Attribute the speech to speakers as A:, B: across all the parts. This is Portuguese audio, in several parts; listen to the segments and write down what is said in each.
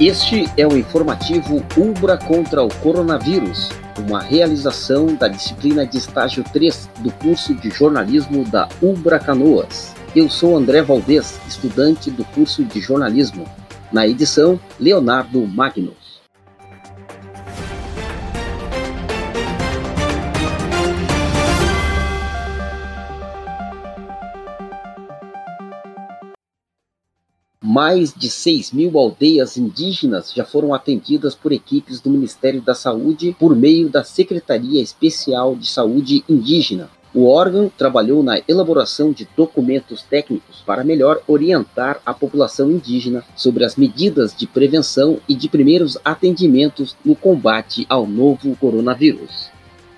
A: Este é o informativo Ubra contra o coronavírus, uma realização da disciplina de estágio 3 do curso de jornalismo da Ubra Canoas. Eu sou André Valdez, estudante do curso de jornalismo. Na edição, Leonardo Magno. Mais de 6 mil aldeias indígenas já foram atendidas por equipes do Ministério da Saúde por meio da Secretaria Especial de Saúde Indígena. O órgão trabalhou na elaboração de documentos técnicos para melhor orientar a população indígena sobre as medidas de prevenção e de primeiros atendimentos no combate ao novo coronavírus.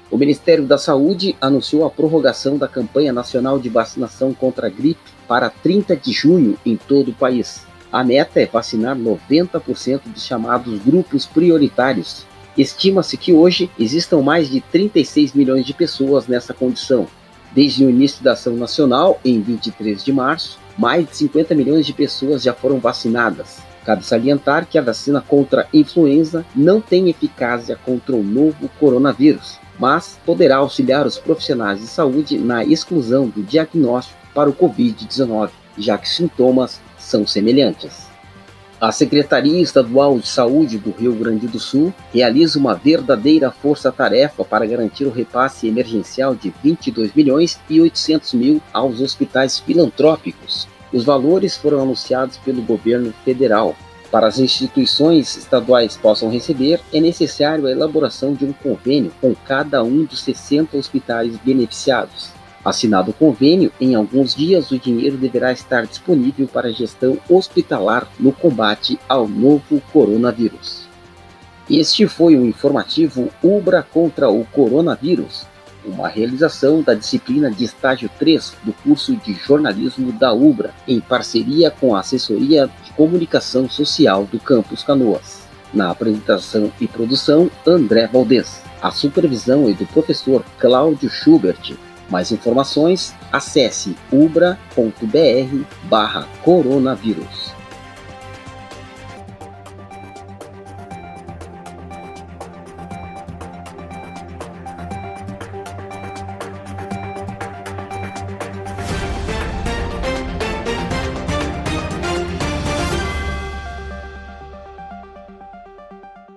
A: O Ministério da Saúde anunciou a prorrogação da campanha nacional de vacinação contra a gripe para 30 de junho em todo o país. A meta é vacinar 90% dos chamados grupos prioritários. Estima-se que hoje existam mais de 36 milhões de pessoas nessa condição. Desde o início da ação nacional, em 23 de março, mais de 50 milhões de pessoas já foram vacinadas. Cabe salientar que a vacina contra a influenza não tem eficácia contra o novo coronavírus mas poderá auxiliar os profissionais de saúde na exclusão do diagnóstico para o Covid-19, já que sintomas são semelhantes. A Secretaria Estadual de Saúde do Rio Grande do Sul realiza uma verdadeira força-tarefa para garantir o repasse emergencial de 22 milhões e 800 mil aos hospitais filantrópicos. Os valores foram anunciados pelo governo federal para as instituições estaduais possam receber, é necessário a elaboração de um convênio com cada um dos 60 hospitais beneficiados. Assinado o convênio, em alguns dias o dinheiro deverá estar disponível para gestão hospitalar no combate ao novo coronavírus. Este foi o informativo Ubra contra o coronavírus uma realização da disciplina de estágio 3 do curso de jornalismo da UBRA, em parceria com a Assessoria de Comunicação Social do Campus Canoas. Na apresentação e produção, André Valdez. A supervisão é do professor Cláudio Schubert. Mais informações, acesse ubra.br barra coronavírus.